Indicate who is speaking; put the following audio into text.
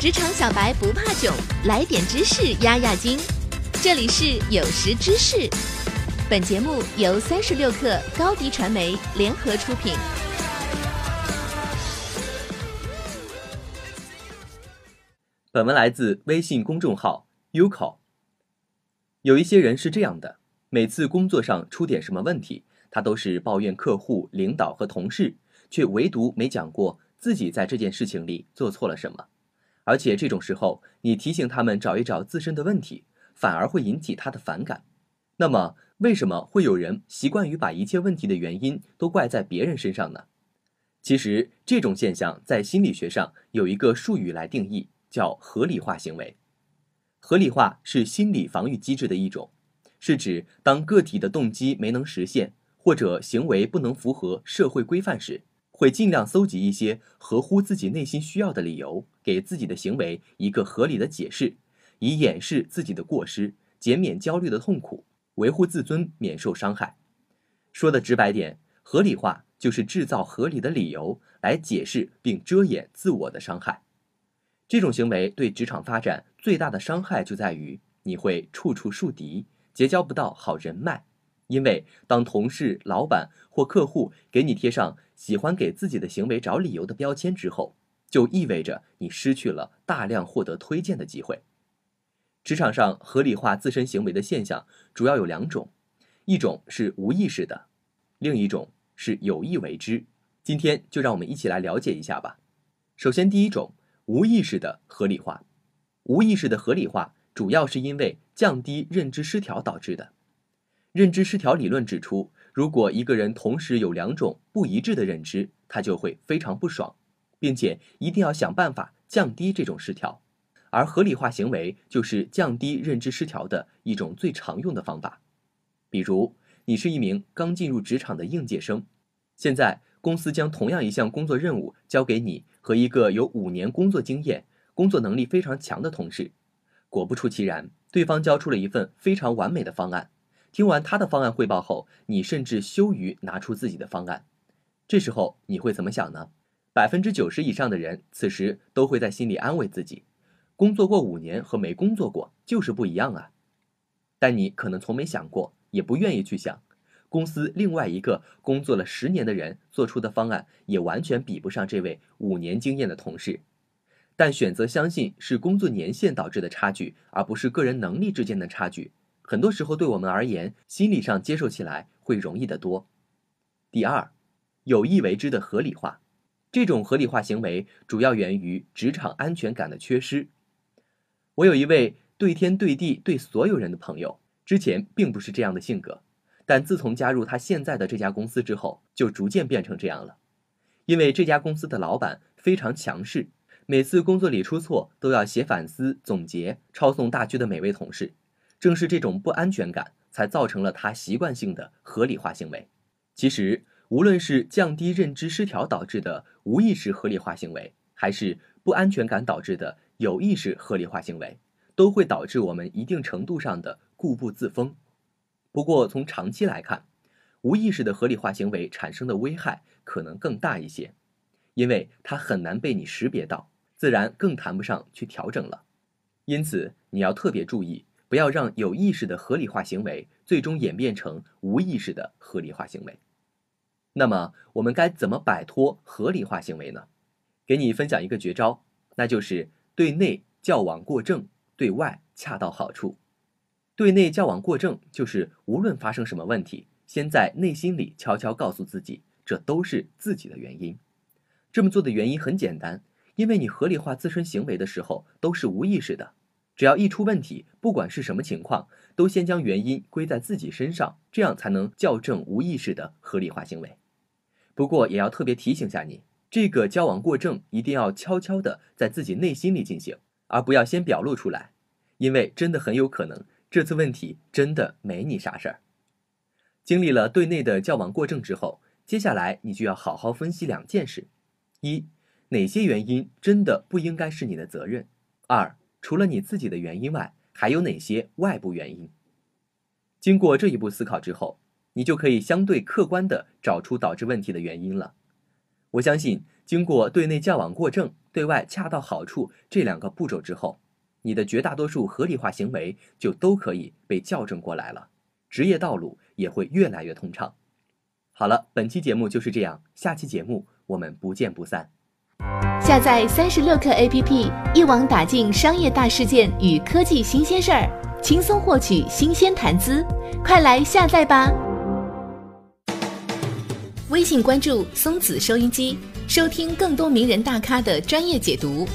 Speaker 1: 职场小白不怕囧，来点知识压压惊。这里是有识知识，本节目由三十六克高低传媒联合出品。
Speaker 2: 本文来自微信公众号 Uco。有一些人是这样的，每次工作上出点什么问题，他都是抱怨客户、领导和同事，却唯独没讲过自己在这件事情里做错了什么。而且这种时候，你提醒他们找一找自身的问题，反而会引起他的反感。那么，为什么会有人习惯于把一切问题的原因都怪在别人身上呢？其实，这种现象在心理学上有一个术语来定义，叫合理化行为。合理化是心理防御机制的一种，是指当个体的动机没能实现，或者行为不能符合社会规范时。会尽量搜集一些合乎自己内心需要的理由，给自己的行为一个合理的解释，以掩饰自己的过失，减免焦虑的痛苦，维护自尊，免受伤害。说的直白点，合理化就是制造合理的理由来解释并遮掩自我的伤害。这种行为对职场发展最大的伤害就在于你会处处树敌，结交不到好人脉。因为当同事、老板或客户给你贴上喜欢给自己的行为找理由的标签之后，就意味着你失去了大量获得推荐的机会。职场上合理化自身行为的现象主要有两种，一种是无意识的，另一种是有意为之。今天就让我们一起来了解一下吧。首先，第一种无意识的合理化，无意识的合理化主要是因为降低认知失调导致的。认知失调理论指出，如果一个人同时有两种不一致的认知，他就会非常不爽，并且一定要想办法降低这种失调。而合理化行为就是降低认知失调的一种最常用的方法。比如，你是一名刚进入职场的应届生，现在公司将同样一项工作任务交给你和一个有五年工作经验、工作能力非常强的同事。果不出其然，对方交出了一份非常完美的方案。听完他的方案汇报后，你甚至羞于拿出自己的方案。这时候你会怎么想呢？百分之九十以上的人此时都会在心里安慰自己：工作过五年和没工作过就是不一样啊。但你可能从没想过，也不愿意去想，公司另外一个工作了十年的人做出的方案也完全比不上这位五年经验的同事。但选择相信是工作年限导致的差距，而不是个人能力之间的差距。很多时候，对我们而言，心理上接受起来会容易得多。第二，有意为之的合理化，这种合理化行为主要源于职场安全感的缺失。我有一位对天对地对所有人的朋友，之前并不是这样的性格，但自从加入他现在的这家公司之后，就逐渐变成这样了。因为这家公司的老板非常强势，每次工作里出错都要写反思、总结、抄送大区的每位同事。正是这种不安全感，才造成了他习惯性的合理化行为。其实，无论是降低认知失调导致的无意识合理化行为，还是不安全感导致的有意识合理化行为，都会导致我们一定程度上的固步自封。不过，从长期来看，无意识的合理化行为产生的危害可能更大一些，因为它很难被你识别到，自然更谈不上去调整了。因此，你要特别注意。不要让有意识的合理化行为最终演变成无意识的合理化行为。那么，我们该怎么摆脱合理化行为呢？给你分享一个绝招，那就是对内矫枉过正，对外恰到好处。对内矫枉过正，就是无论发生什么问题，先在内心里悄悄告诉自己，这都是自己的原因。这么做的原因很简单，因为你合理化自身行为的时候都是无意识的。只要一出问题，不管是什么情况，都先将原因归在自己身上，这样才能校正无意识的合理化行为。不过，也要特别提醒下你，这个交往过正一定要悄悄的在自己内心里进行，而不要先表露出来，因为真的很有可能这次问题真的没你啥事儿。经历了对内的交往过正之后，接下来你就要好好分析两件事：一，哪些原因真的不应该是你的责任；二。除了你自己的原因外，还有哪些外部原因？经过这一步思考之后，你就可以相对客观的找出导致问题的原因了。我相信，经过对内较往过正、对外恰到好处这两个步骤之后，你的绝大多数合理化行为就都可以被校正过来了，职业道路也会越来越通畅。好了，本期节目就是这样，下期节目我们不见不散。
Speaker 1: 下载三十六课 APP，一网打尽商业大事件与科技新鲜事儿，轻松获取新鲜谈资，快来下载吧！微信关注松子收音机，收听更多名人大咖的专业解读。